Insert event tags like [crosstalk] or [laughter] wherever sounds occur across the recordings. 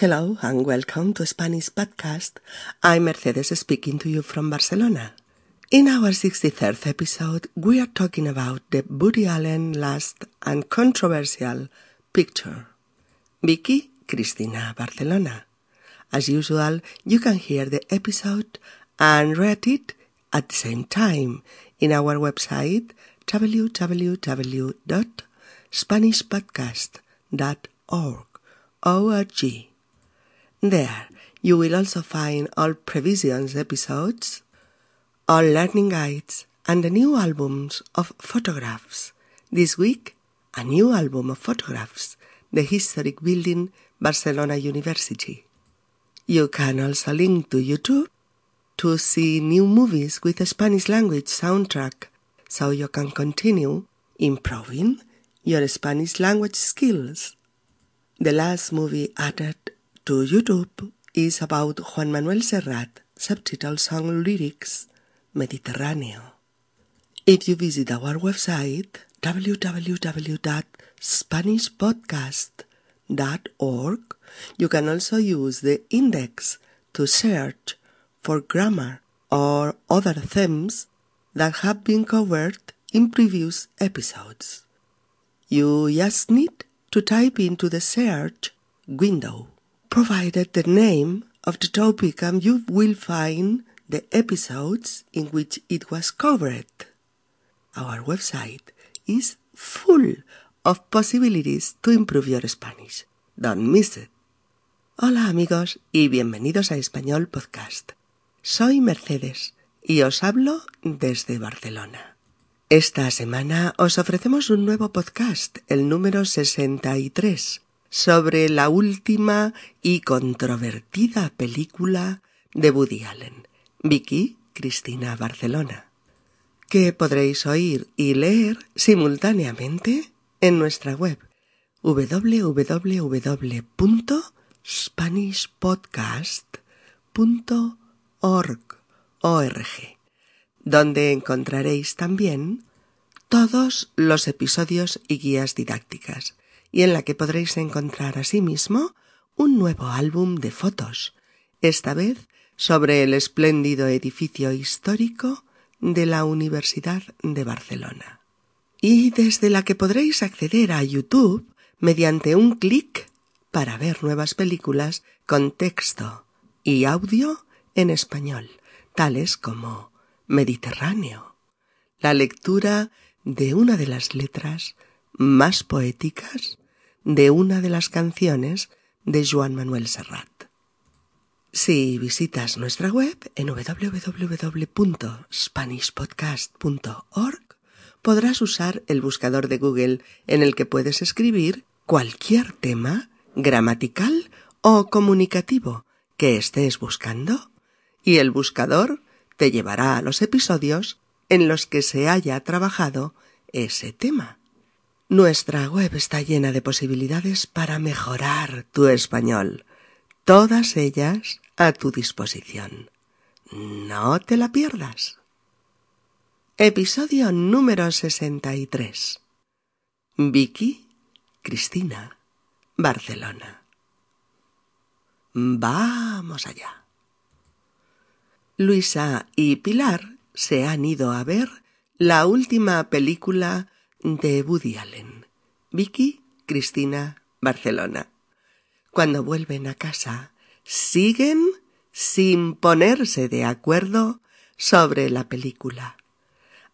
Hello and welcome to Spanish Podcast. I'm Mercedes speaking to you from Barcelona. In our 63rd episode, we are talking about the Woody Allen last and controversial picture. Vicky Cristina Barcelona. As usual, you can hear the episode and read it at the same time in our website www.spanishpodcast.org. O-R-G. There, you will also find all previous episodes, all learning guides, and the new albums of photographs. This week, a new album of photographs, the historic building Barcelona University. You can also link to YouTube to see new movies with a Spanish language soundtrack so you can continue improving your Spanish language skills. The last movie added to YouTube is about Juan Manuel Serrat, subtitle song lyrics Mediterráneo. If you visit our website www.spanishpodcast.org, you can also use the index to search for grammar or other themes that have been covered in previous episodes. You just need to type into the search window, provided the name of the topic and you will find the episodes in which it was covered. Our website is full of possibilities to improve your Spanish. Don't miss it. Hola amigos y bienvenidos a Español Podcast. Soy Mercedes y os hablo desde Barcelona. Esta semana os ofrecemos un nuevo podcast, el número 63, sobre la última y controvertida película de Woody Allen, Vicky Cristina Barcelona, que podréis oír y leer simultáneamente en nuestra web www.spanishpodcast.org, donde encontraréis también todos los episodios y guías didácticas, y en la que podréis encontrar asimismo un nuevo álbum de fotos, esta vez sobre el espléndido edificio histórico de la Universidad de Barcelona. Y desde la que podréis acceder a YouTube mediante un clic para ver nuevas películas con texto y audio en español, tales como Mediterráneo, la lectura de una de las letras más poéticas de una de las canciones de Joan Manuel Serrat. Si visitas nuestra web en www.spanishpodcast.org podrás usar el buscador de Google en el que puedes escribir cualquier tema gramatical o comunicativo que estés buscando y el buscador te llevará a los episodios en los que se haya trabajado ese tema. Nuestra web está llena de posibilidades para mejorar tu español, todas ellas a tu disposición. No te la pierdas. Episodio número 63. Vicky, Cristina, Barcelona. Vamos allá. Luisa y Pilar se han ido a ver la última película de Woody Allen. Vicky, Cristina, Barcelona. Cuando vuelven a casa, siguen sin ponerse de acuerdo sobre la película.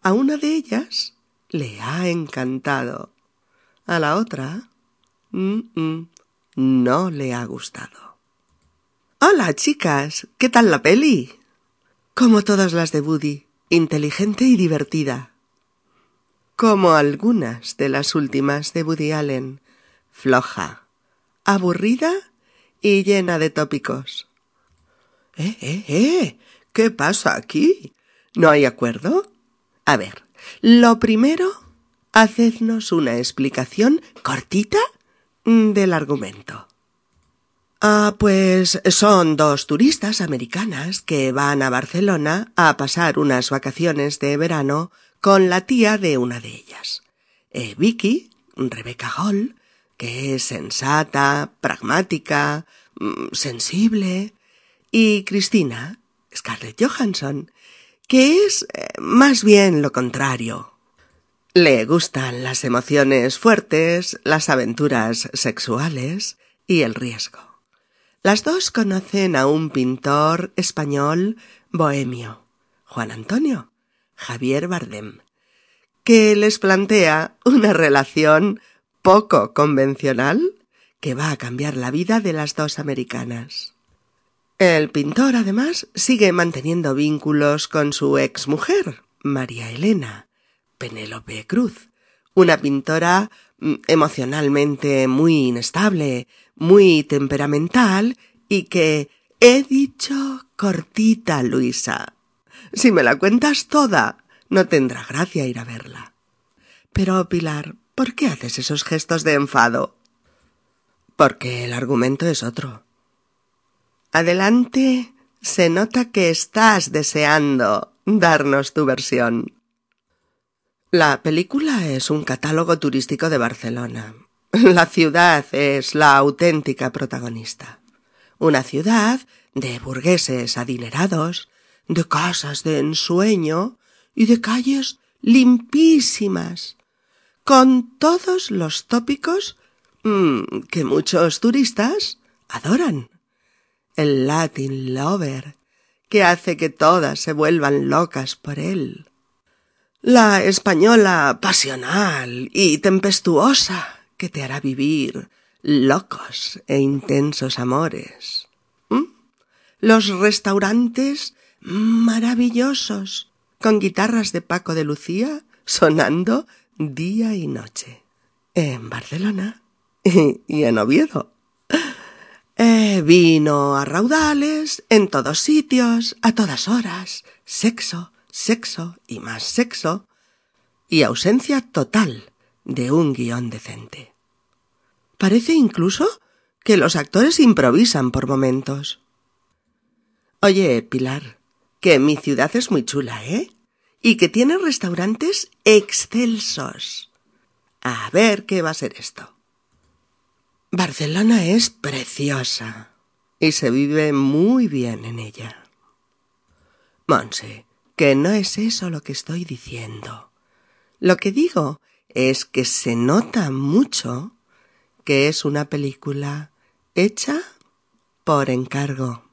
A una de ellas le ha encantado. A la otra mm, mm, no le ha gustado. Hola, chicas. ¿Qué tal la peli? Como todas las de Woody, inteligente y divertida. Como algunas de las últimas de Woody Allen, floja, aburrida y llena de tópicos. ¿Eh, eh, eh? ¿Qué pasa aquí? ¿No hay acuerdo? A ver, lo primero, hacednos una explicación cortita del argumento. Ah, pues son dos turistas americanas que van a Barcelona a pasar unas vacaciones de verano con la tía de una de ellas. Eh, Vicky, Rebecca Hall, que es sensata, pragmática, mm, sensible, y Cristina, Scarlett Johansson, que es eh, más bien lo contrario. Le gustan las emociones fuertes, las aventuras sexuales y el riesgo. Las dos conocen a un pintor español bohemio, Juan Antonio, Javier Bardem, que les plantea una relación poco convencional que va a cambiar la vida de las dos americanas. El pintor, además, sigue manteniendo vínculos con su exmujer, María Elena, Penélope Cruz, una pintora mm, emocionalmente muy inestable, muy temperamental y que he dicho cortita, Luisa. Si me la cuentas toda, no tendrá gracia ir a verla. Pero, Pilar, ¿por qué haces esos gestos de enfado? Porque el argumento es otro. Adelante, se nota que estás deseando darnos tu versión. La película es un catálogo turístico de Barcelona. La ciudad es la auténtica protagonista. Una ciudad de burgueses adinerados, de casas de ensueño y de calles limpísimas, con todos los tópicos mm, que muchos turistas adoran. El Latin Lover, que hace que todas se vuelvan locas por él. La española pasional y tempestuosa, que te hará vivir locos e intensos amores. ¿Mm? Los restaurantes maravillosos, con guitarras de Paco de Lucía sonando día y noche. En Barcelona y en Oviedo. Eh, vino a raudales, en todos sitios, a todas horas, sexo, sexo y más sexo, y ausencia total de un guion decente. Parece incluso que los actores improvisan por momentos. Oye, Pilar, que mi ciudad es muy chula, ¿eh? Y que tiene restaurantes excelsos. A ver qué va a ser esto. Barcelona es preciosa y se vive muy bien en ella. Monse, que no es eso lo que estoy diciendo. Lo que digo es que se nota mucho que es una película hecha por encargo.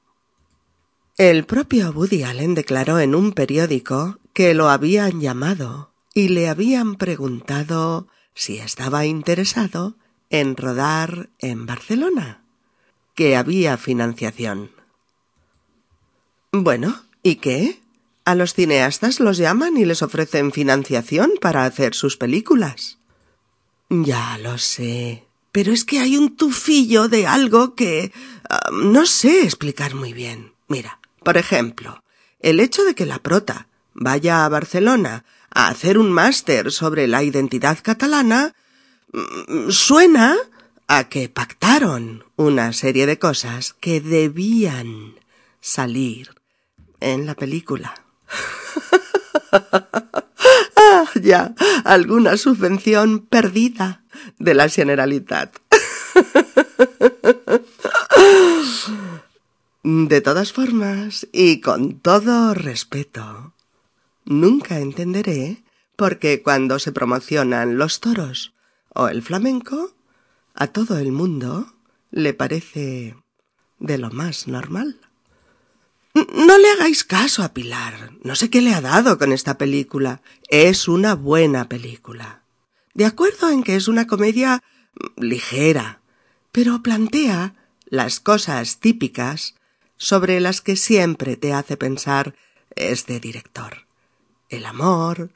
El propio Woody Allen declaró en un periódico que lo habían llamado y le habían preguntado si estaba interesado en rodar en Barcelona, que había financiación. Bueno, ¿y qué? A los cineastas los llaman y les ofrecen financiación para hacer sus películas. Ya lo sé, pero es que hay un tufillo de algo que ah, no sé explicar muy bien. Mira, por ejemplo, el hecho de que la prota vaya a Barcelona a hacer un máster sobre la identidad catalana mm, suena a que pactaron una serie de cosas que debían salir en la película. [laughs] ah, ya, alguna subvención perdida de la Generalitat. [laughs] De todas formas, y con todo respeto, nunca entenderé por qué cuando se promocionan los toros o el flamenco, a todo el mundo le parece de lo más normal. No le hagáis caso a Pilar. No sé qué le ha dado con esta película. Es una buena película. De acuerdo en que es una comedia ligera, pero plantea las cosas típicas sobre las que siempre te hace pensar este director. El amor,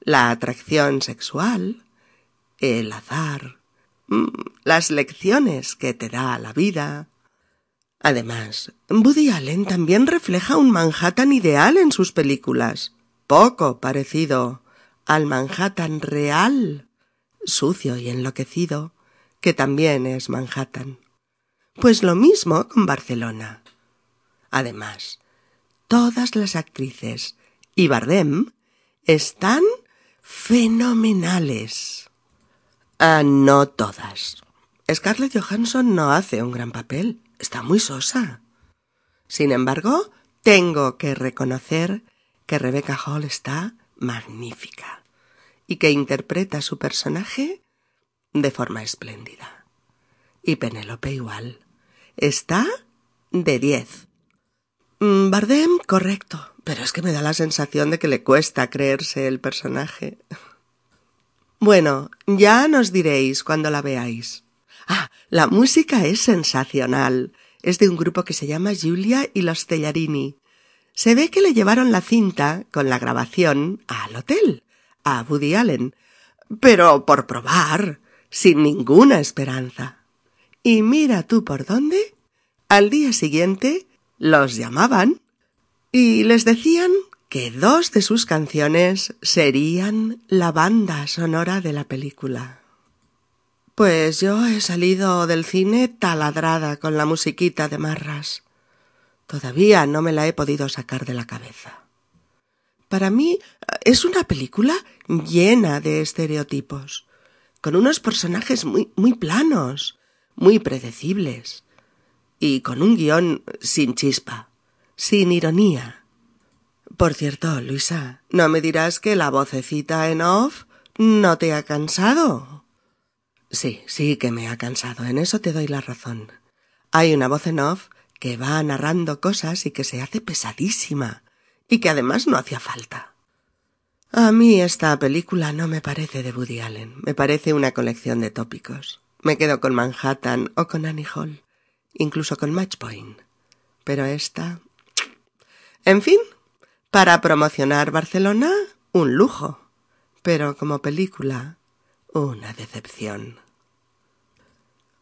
la atracción sexual, el azar, mm, las lecciones que te da la vida, Además, Woody Allen también refleja un Manhattan ideal en sus películas, poco parecido al Manhattan real, sucio y enloquecido, que también es Manhattan. Pues lo mismo con Barcelona. Además, todas las actrices y Bardem están fenomenales. Ah, no todas. Scarlett Johansson no hace un gran papel está muy sosa. Sin embargo, tengo que reconocer que Rebecca Hall está magnífica y que interpreta su personaje de forma espléndida. Y Penélope igual. Está de diez. Mm, Bardem, correcto, pero es que me da la sensación de que le cuesta creerse el personaje. Bueno, ya nos diréis cuando la veáis. Ah, la música es sensacional. Es de un grupo que se llama Giulia y los Tellarini. Se ve que le llevaron la cinta con la grabación al hotel, a Woody Allen, pero por probar, sin ninguna esperanza. Y mira tú por dónde. Al día siguiente los llamaban y les decían que dos de sus canciones serían la banda sonora de la película. Pues yo he salido del cine taladrada con la musiquita de Marras. Todavía no me la he podido sacar de la cabeza. Para mí es una película llena de estereotipos, con unos personajes muy, muy planos, muy predecibles, y con un guion sin chispa sin ironía. Por cierto, Luisa, ¿no me dirás que la vocecita en off no te ha cansado? Sí, sí que me ha cansado, en eso te doy la razón. Hay una voz en off que va narrando cosas y que se hace pesadísima, y que además no hacía falta. A mí esta película no me parece de Woody Allen, me parece una colección de tópicos. Me quedo con Manhattan o con Annie Hall, incluso con Match Point. Pero esta en fin, para promocionar Barcelona, un lujo, pero como película, una decepción.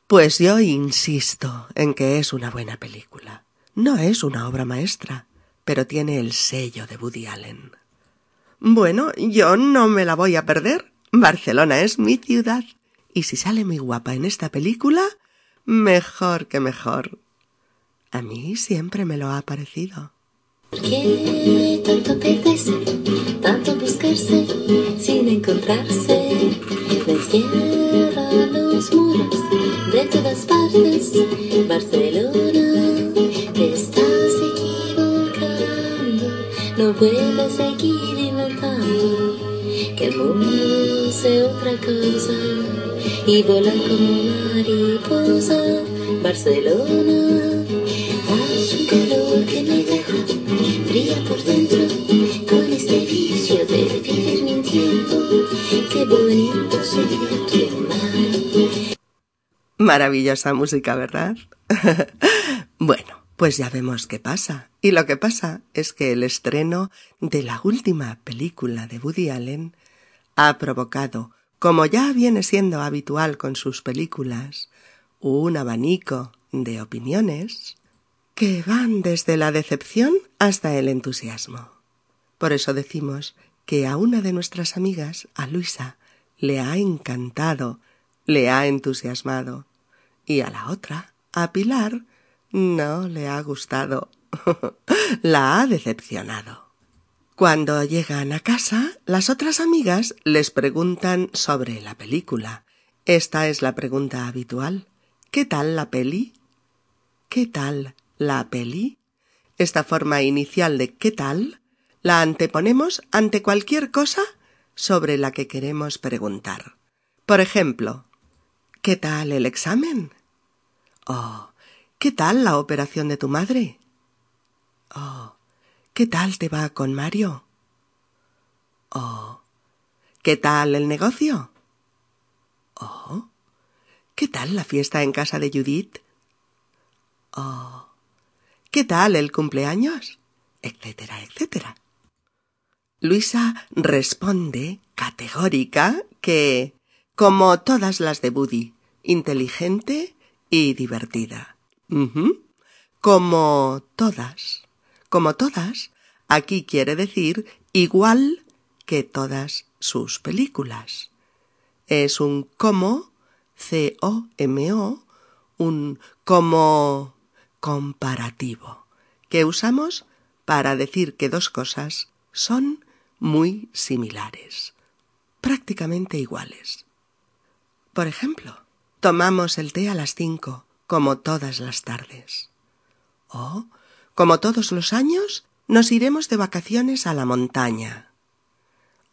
Pues yo insisto en que es una buena película. No es una obra maestra, pero tiene el sello de Woody Allen. Bueno, yo no me la voy a perder. Barcelona es mi ciudad. Y si sale muy guapa en esta película, mejor que mejor. A mí siempre me lo ha parecido. ¿Por qué tanto perderse, tanto buscarse sin encontrarse? Destierra los muros de todas partes, Barcelona, te estás equivocando, no puedes seguir inventando que el mundo sea otra cosa y volar como mariposa, Barcelona, haz un calor que me deja por dentro con este vicio de vivir mintiendo. Qué bonito Maravillosa música, ¿verdad? [laughs] bueno, pues ya vemos qué pasa. Y lo que pasa es que el estreno de la última película de Woody Allen ha provocado, como ya viene siendo habitual con sus películas, un abanico de opiniones que van desde la decepción hasta el entusiasmo. Por eso decimos que a una de nuestras amigas, a Luisa, le ha encantado, le ha entusiasmado, y a la otra, a Pilar, no le ha gustado, [laughs] la ha decepcionado. Cuando llegan a casa, las otras amigas les preguntan sobre la película. Esta es la pregunta habitual. ¿Qué tal la peli? ¿Qué tal la peli, esta forma inicial de ¿qué tal? la anteponemos ante cualquier cosa sobre la que queremos preguntar. Por ejemplo, ¿qué tal el examen? Oh, ¿qué tal la operación de tu madre? Oh, ¿qué tal te va con Mario? Oh, ¿qué tal el negocio? Oh, ¿qué tal la fiesta en casa de Judith? Oh, ¿Qué tal el cumpleaños? etcétera, etcétera. Luisa responde categórica que, como todas las de Buddy, inteligente y divertida. Como todas. Como todas, aquí quiere decir igual que todas sus películas. Es un como, C-O-M-O, un como comparativo que usamos para decir que dos cosas son muy similares, prácticamente iguales. Por ejemplo, tomamos el té a las cinco, como todas las tardes. O, como todos los años, nos iremos de vacaciones a la montaña.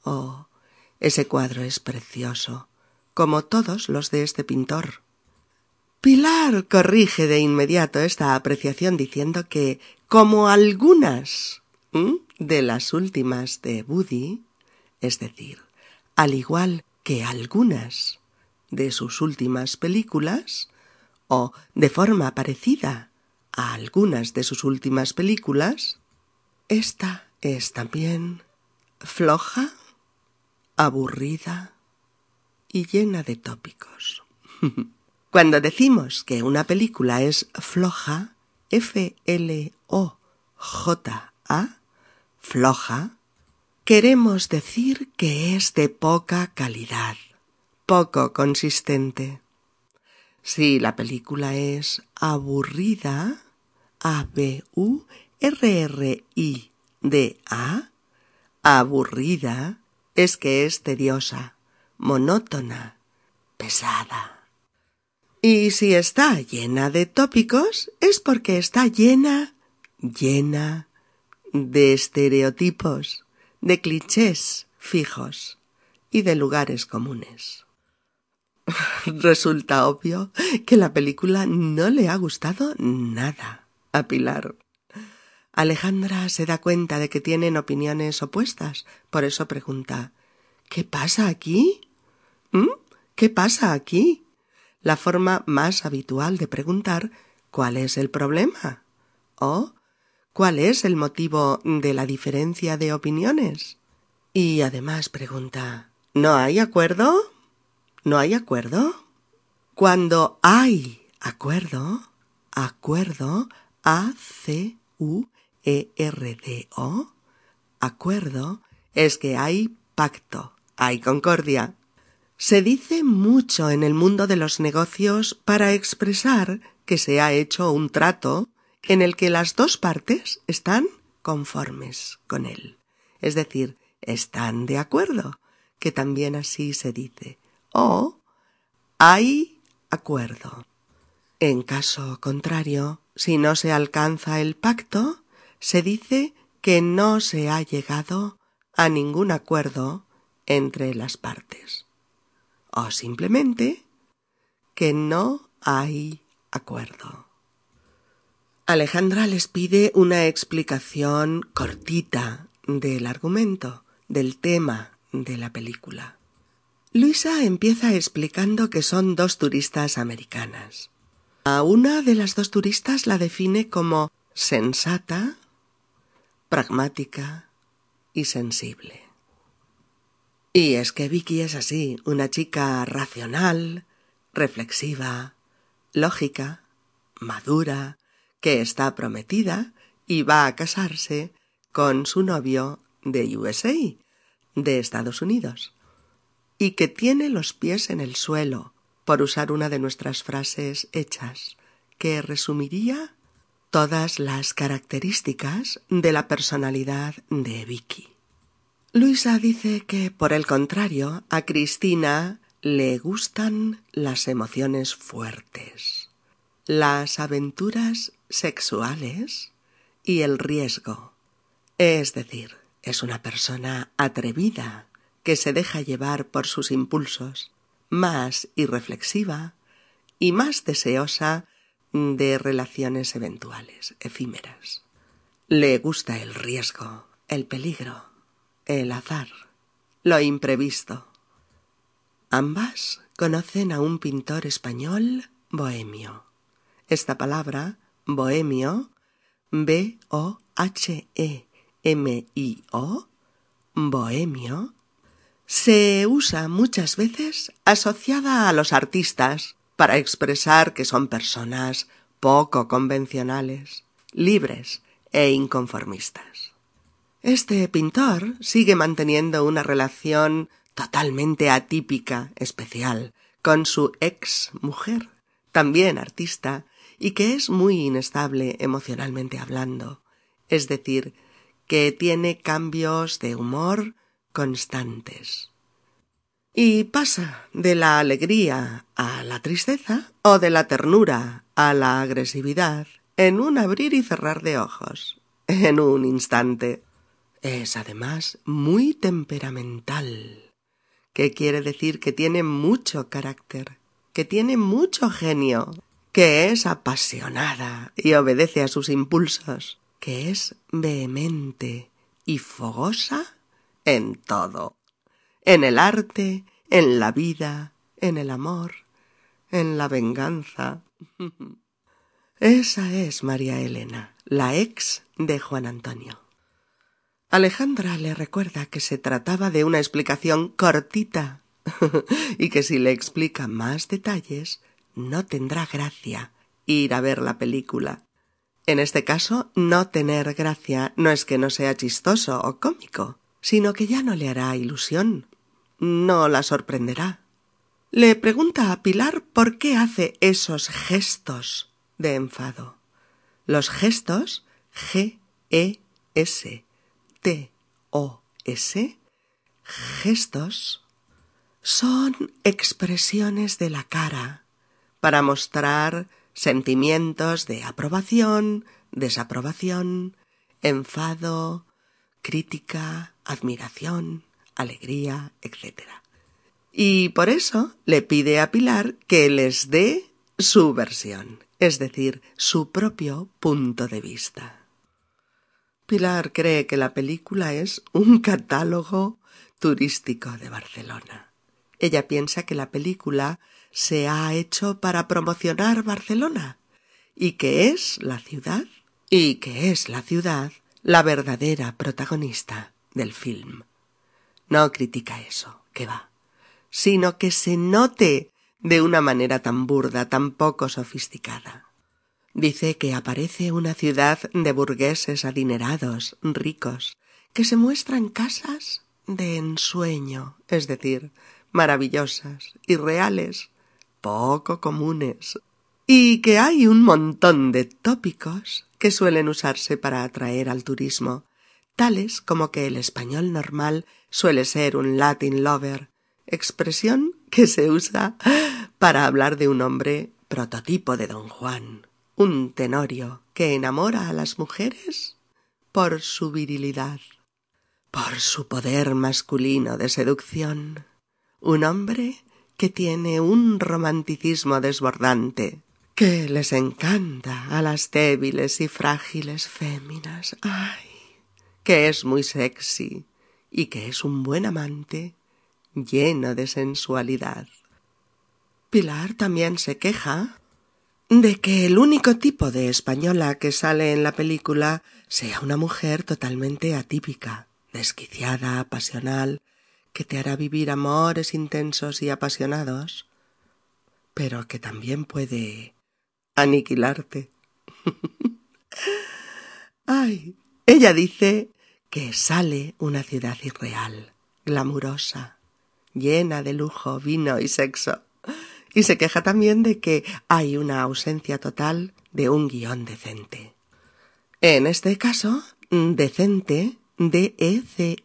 Oh, ese cuadro es precioso, como todos los de este pintor. Pilar corrige de inmediato esta apreciación diciendo que, como algunas de las últimas de Woody, es decir, al igual que algunas de sus últimas películas, o de forma parecida a algunas de sus últimas películas, esta es también floja, aburrida y llena de tópicos. [laughs] Cuando decimos que una película es floja, F-L-O-J-A, floja, queremos decir que es de poca calidad, poco consistente. Si la película es aburrida, A-B-U-R-R-I-D-A, aburrida es que es tediosa, monótona, pesada. Y si está llena de tópicos es porque está llena, llena de estereotipos, de clichés fijos y de lugares comunes. [laughs] Resulta obvio que la película no le ha gustado nada a Pilar. Alejandra se da cuenta de que tienen opiniones opuestas, por eso pregunta ¿Qué pasa aquí? ¿Mm? ¿Qué pasa aquí? la forma más habitual de preguntar ¿cuál es el problema? o ¿cuál es el motivo de la diferencia de opiniones? Y además pregunta ¿no hay acuerdo? ¿No hay acuerdo? Cuando hay acuerdo, acuerdo, A-C-U-E-R-D-O, acuerdo, es que hay pacto, hay concordia. Se dice mucho en el mundo de los negocios para expresar que se ha hecho un trato en el que las dos partes están conformes con él, es decir, están de acuerdo, que también así se dice, o hay acuerdo. En caso contrario, si no se alcanza el pacto, se dice que no se ha llegado a ningún acuerdo entre las partes o simplemente que no hay acuerdo. Alejandra les pide una explicación cortita del argumento, del tema de la película. Luisa empieza explicando que son dos turistas americanas. A una de las dos turistas la define como sensata, pragmática y sensible. Y es que Vicky es así, una chica racional, reflexiva, lógica, madura, que está prometida y va a casarse con su novio de USA, de Estados Unidos, y que tiene los pies en el suelo, por usar una de nuestras frases hechas, que resumiría todas las características de la personalidad de Vicky. Luisa dice que, por el contrario, a Cristina le gustan las emociones fuertes, las aventuras sexuales y el riesgo. Es decir, es una persona atrevida que se deja llevar por sus impulsos, más irreflexiva y más deseosa de relaciones eventuales, efímeras. Le gusta el riesgo, el peligro el azar, lo imprevisto. Ambas conocen a un pintor español bohemio. Esta palabra, bohemio, B-O-H-E-M-I-O, bohemio, se usa muchas veces asociada a los artistas para expresar que son personas poco convencionales, libres e inconformistas. Este pintor sigue manteniendo una relación totalmente atípica, especial, con su ex mujer, también artista, y que es muy inestable emocionalmente hablando, es decir, que tiene cambios de humor constantes. Y pasa de la alegría a la tristeza o de la ternura a la agresividad en un abrir y cerrar de ojos, en un instante. Es además muy temperamental, que quiere decir que tiene mucho carácter, que tiene mucho genio, que es apasionada y obedece a sus impulsos, que es vehemente y fogosa en todo, en el arte, en la vida, en el amor, en la venganza. [laughs] Esa es María Elena, la ex de Juan Antonio. Alejandra le recuerda que se trataba de una explicación cortita [laughs] y que si le explica más detalles no tendrá gracia ir a ver la película. En este caso, no tener gracia no es que no sea chistoso o cómico, sino que ya no le hará ilusión, no la sorprenderá. Le pregunta a Pilar por qué hace esos gestos de enfado. Los gestos G E S T O S gestos son expresiones de la cara para mostrar sentimientos de aprobación, desaprobación, enfado, crítica, admiración, alegría, etc. Y por eso le pide a Pilar que les dé su versión, es decir, su propio punto de vista. Pilar cree que la película es un catálogo turístico de Barcelona. Ella piensa que la película se ha hecho para promocionar Barcelona y que es la ciudad y que es la ciudad la verdadera protagonista del film. No critica eso, que va, sino que se note de una manera tan burda, tan poco sofisticada. Dice que aparece una ciudad de burgueses adinerados, ricos, que se muestran casas de ensueño, es decir, maravillosas y reales, poco comunes, y que hay un montón de tópicos que suelen usarse para atraer al turismo, tales como que el español normal suele ser un Latin lover, expresión que se usa para hablar de un hombre prototipo de don Juan, un tenorio que enamora a las mujeres por su virilidad, por su poder masculino de seducción, un hombre que tiene un romanticismo desbordante, que les encanta a las débiles y frágiles féminas. ¡Ay! Que es muy sexy y que es un buen amante lleno de sensualidad. Pilar también se queja de que el único tipo de española que sale en la película sea una mujer totalmente atípica, desquiciada, pasional, que te hará vivir amores intensos y apasionados, pero que también puede aniquilarte. [laughs] Ay, ella dice que sale una ciudad irreal, glamurosa, llena de lujo, vino y sexo. Y se queja también de que hay una ausencia total de un guion decente. En este caso, decente, D-E-C-E-N-T-E,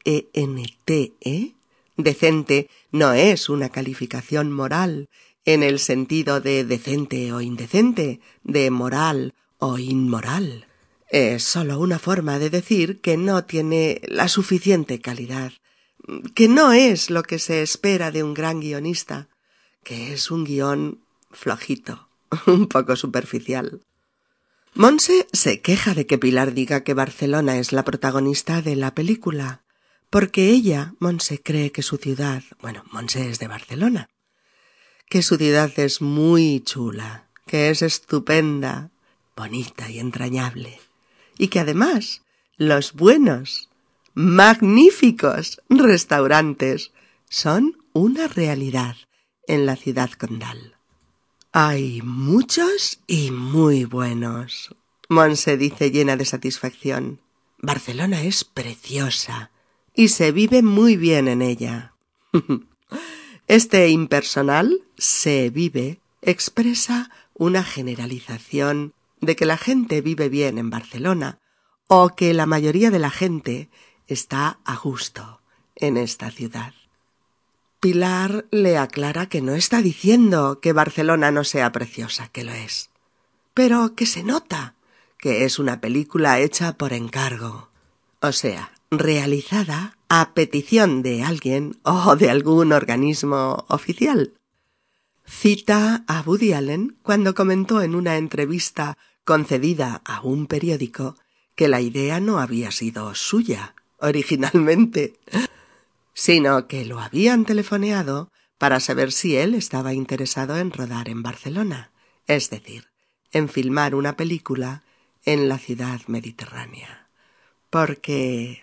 Decente no es una calificación moral en el sentido de decente o indecente, de moral o inmoral. Es sólo una forma de decir que no tiene la suficiente calidad, que no es lo que se espera de un gran guionista, que es un guion flojito, [laughs] un poco superficial. Monse se queja de que Pilar diga que Barcelona es la protagonista de la película, porque ella, Monse, cree que su ciudad, bueno, Monse es de Barcelona, que su ciudad es muy chula, que es estupenda, bonita y entrañable, y que además los buenos, magníficos restaurantes son una realidad en la ciudad condal. Hay muchos y muy buenos. Monse dice llena de satisfacción. Barcelona es preciosa y se vive muy bien en ella. [laughs] Este impersonal se vive expresa una generalización de que la gente vive bien en Barcelona o que la mayoría de la gente está a gusto en esta ciudad. Pilar le aclara que no está diciendo que Barcelona no sea preciosa, que lo es, pero que se nota que es una película hecha por encargo, o sea, realizada a petición de alguien o de algún organismo oficial. Cita a Woody Allen cuando comentó en una entrevista concedida a un periódico que la idea no había sido suya originalmente, sino que lo habían telefoneado para saber si él estaba interesado en rodar en Barcelona, es decir, en filmar una película en la ciudad mediterránea. Porque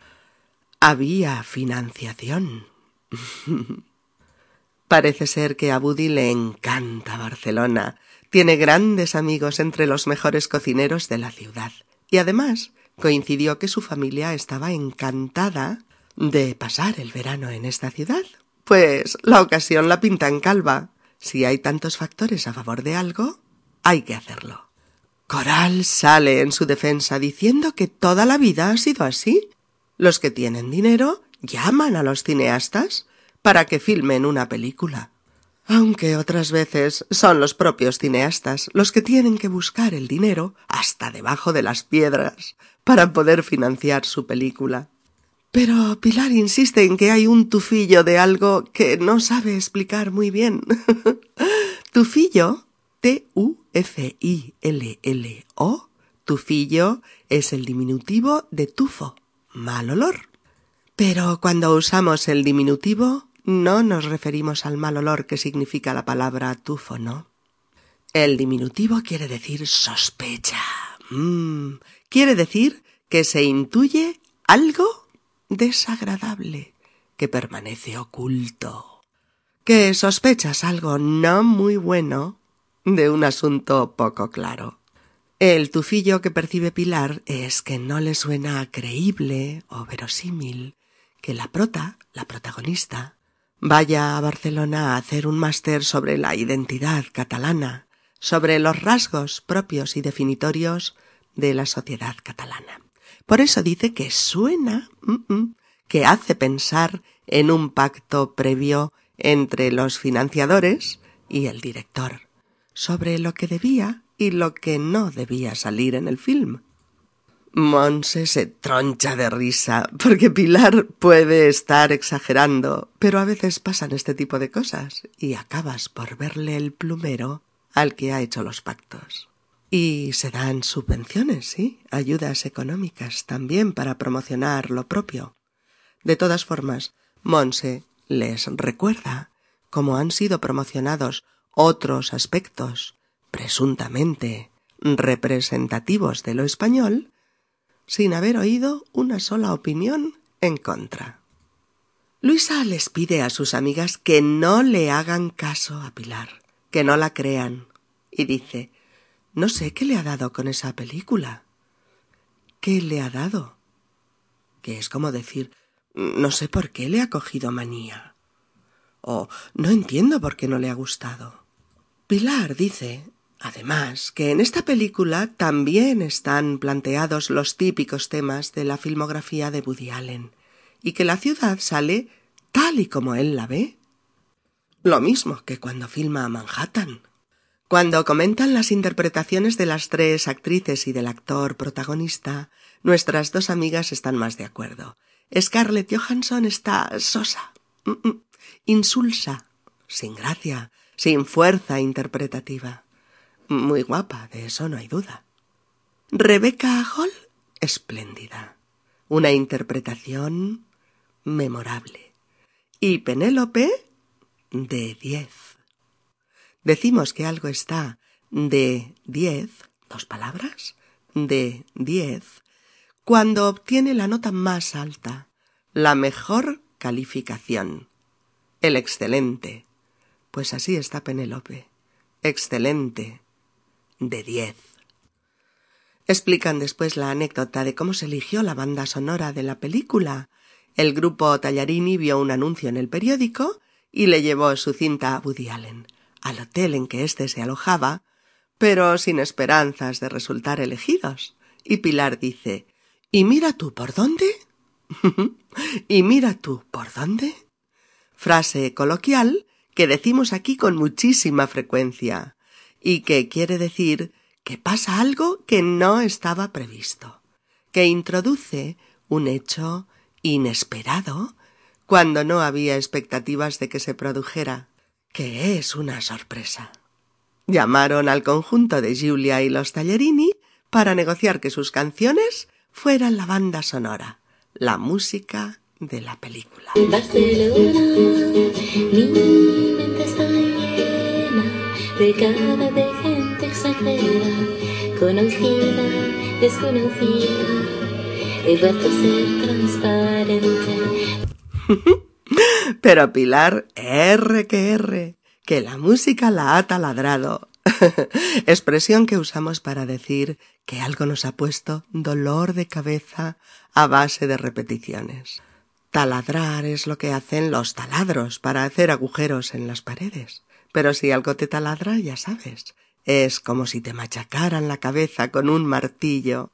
había financiación. [laughs] Parece ser que a Buddy le encanta Barcelona. Tiene grandes amigos entre los mejores cocineros de la ciudad. Y además coincidió que su familia estaba encantada de pasar el verano en esta ciudad. Pues la ocasión la pinta en calva. Si hay tantos factores a favor de algo, hay que hacerlo. Coral sale en su defensa diciendo que toda la vida ha sido así. Los que tienen dinero llaman a los cineastas para que filmen una película. Aunque otras veces son los propios cineastas los que tienen que buscar el dinero hasta debajo de las piedras para poder financiar su película. Pero Pilar insiste en que hay un tufillo de algo que no sabe explicar muy bien. [laughs] tufillo T-U-F-I-L-L-O, tufillo es el diminutivo de tufo, mal olor. Pero cuando usamos el diminutivo no nos referimos al mal olor que significa la palabra tufo, ¿no? El diminutivo quiere decir sospecha. Mm, quiere decir que se intuye algo desagradable que permanece oculto. Que sospechas algo no muy bueno de un asunto poco claro. El tufillo que percibe Pilar es que no le suena creíble o verosímil que la prota, la protagonista, vaya a Barcelona a hacer un máster sobre la identidad catalana, sobre los rasgos propios y definitorios de la sociedad catalana. Por eso dice que suena, mm, mm, que hace pensar en un pacto previo entre los financiadores y el director sobre lo que debía y lo que no debía salir en el film. Monse se troncha de risa, porque Pilar puede estar exagerando, pero a veces pasan este tipo de cosas y acabas por verle el plumero al que ha hecho los pactos. Y se dan subvenciones, sí, ayudas económicas también para promocionar lo propio. De todas formas, Monse les recuerda cómo han sido promocionados otros aspectos presuntamente representativos de lo español sin haber oído una sola opinión en contra. Luisa les pide a sus amigas que no le hagan caso a Pilar, que no la crean, y dice No sé qué le ha dado con esa película. ¿Qué le ha dado? Que es como decir No sé por qué le ha cogido manía. O no entiendo por qué no le ha gustado. Pilar dice, además, que en esta película también están planteados los típicos temas de la filmografía de Woody Allen, y que la ciudad sale tal y como él la ve. Lo mismo que cuando filma Manhattan. Cuando comentan las interpretaciones de las tres actrices y del actor protagonista, nuestras dos amigas están más de acuerdo. Scarlett Johansson está sosa, mm, mm, insulsa, sin gracia, sin fuerza interpretativa. Muy guapa, de eso no hay duda. Rebecca Hall, espléndida. Una interpretación memorable. Y Penélope, de diez. Decimos que algo está de diez, dos palabras, de diez, cuando obtiene la nota más alta, la mejor calificación, el excelente, pues así está Penélope. Excelente. De diez. Explican después la anécdota de cómo se eligió la banda sonora de la película. El grupo Tallarini vio un anuncio en el periódico y le llevó su cinta a Woody Allen, al hotel en que éste se alojaba, pero sin esperanzas de resultar elegidos. Y Pilar dice ¿Y mira tú por dónde? [laughs] ¿Y mira tú por dónde? Frase coloquial que decimos aquí con muchísima frecuencia y que quiere decir que pasa algo que no estaba previsto, que introduce un hecho inesperado cuando no había expectativas de que se produjera, que es una sorpresa. Llamaron al conjunto de Giulia y los Tallerini para negociar que sus canciones fueran la banda sonora, la música de la película. De gente extranjera, conocida, desconocida, he vuelto transparente. [laughs] Pero Pilar, R que R, que la música la ha taladrado. [laughs] Expresión que usamos para decir que algo nos ha puesto dolor de cabeza a base de repeticiones. Taladrar es lo que hacen los taladros para hacer agujeros en las paredes. Pero si algo te taladra, ya sabes, es como si te machacaran la cabeza con un martillo.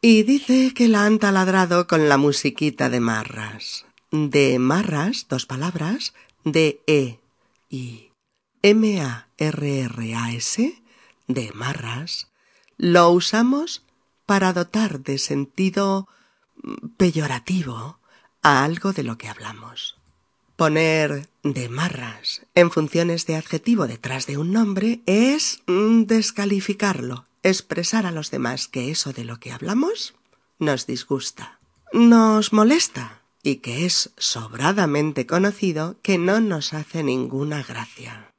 Y dice que la han taladrado con la musiquita de marras. De marras, dos palabras, de E y M-A-R-R-A-S, de marras, lo usamos para dotar de sentido peyorativo a algo de lo que hablamos. Poner de marras en funciones de adjetivo detrás de un nombre es mm, descalificarlo, expresar a los demás que eso de lo que hablamos nos disgusta, nos molesta y que es sobradamente conocido que no nos hace ninguna gracia.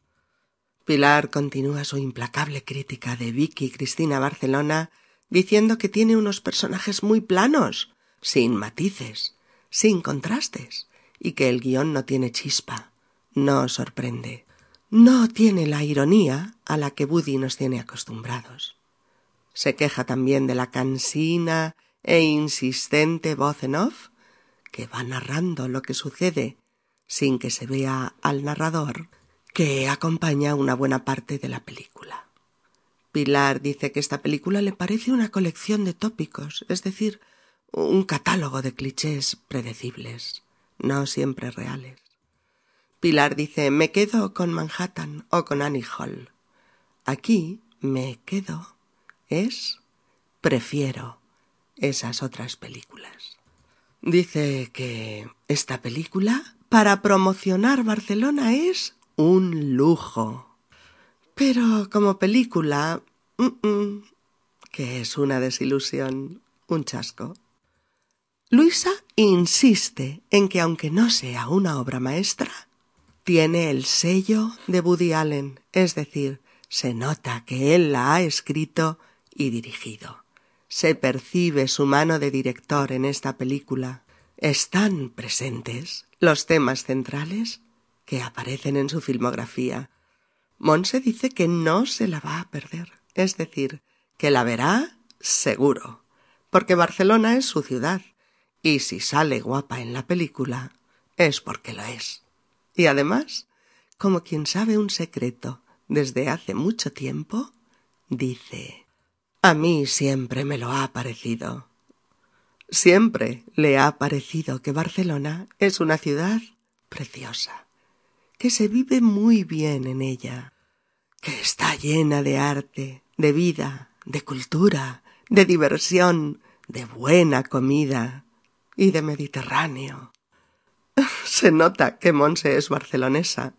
Pilar continúa su implacable crítica de Vicky Cristina Barcelona diciendo que tiene unos personajes muy planos, sin matices, sin contrastes, y que el guion no tiene chispa, no sorprende, no tiene la ironía a la que Woody nos tiene acostumbrados. Se queja también de la cansina e insistente voz en off que va narrando lo que sucede sin que se vea al narrador que acompaña una buena parte de la película. Pilar dice que esta película le parece una colección de tópicos, es decir, un catálogo de clichés predecibles, no siempre reales. Pilar dice me quedo con Manhattan o con Annie Hall. Aquí me quedo es prefiero esas otras películas. Dice que esta película para promocionar Barcelona es un lujo. Pero como película, que es una desilusión, un chasco. Luisa insiste en que aunque no sea una obra maestra, tiene el sello de Woody Allen, es decir, se nota que él la ha escrito y dirigido. Se percibe su mano de director en esta película. Están presentes los temas centrales que aparecen en su filmografía. Monse dice que no se la va a perder, es decir, que la verá seguro, porque Barcelona es su ciudad y si sale guapa en la película, es porque lo es. Y además, como quien sabe un secreto desde hace mucho tiempo, dice A mí siempre me lo ha parecido. Siempre le ha parecido que Barcelona es una ciudad preciosa, que se vive muy bien en ella, que está llena de arte, de vida, de cultura, de diversión, de buena comida, y de Mediterráneo. [laughs] Se nota que Monse es barcelonesa.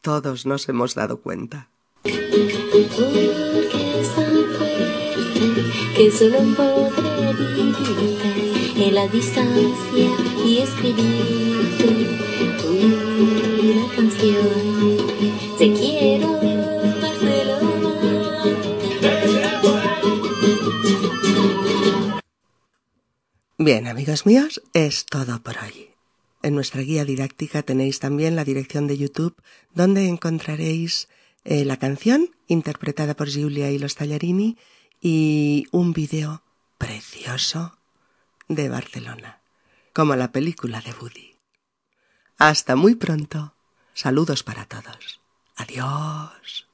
Todos nos hemos dado cuenta. que solo podré vivirte en la distancia y escribirte una canción. Te quiero, Bien, amigos míos, es todo por hoy. En nuestra guía didáctica tenéis también la dirección de YouTube donde encontraréis eh, la canción interpretada por Giulia y los Tallarini y un vídeo precioso de Barcelona, como la película de Woody. Hasta muy pronto. Saludos para todos. Adiós.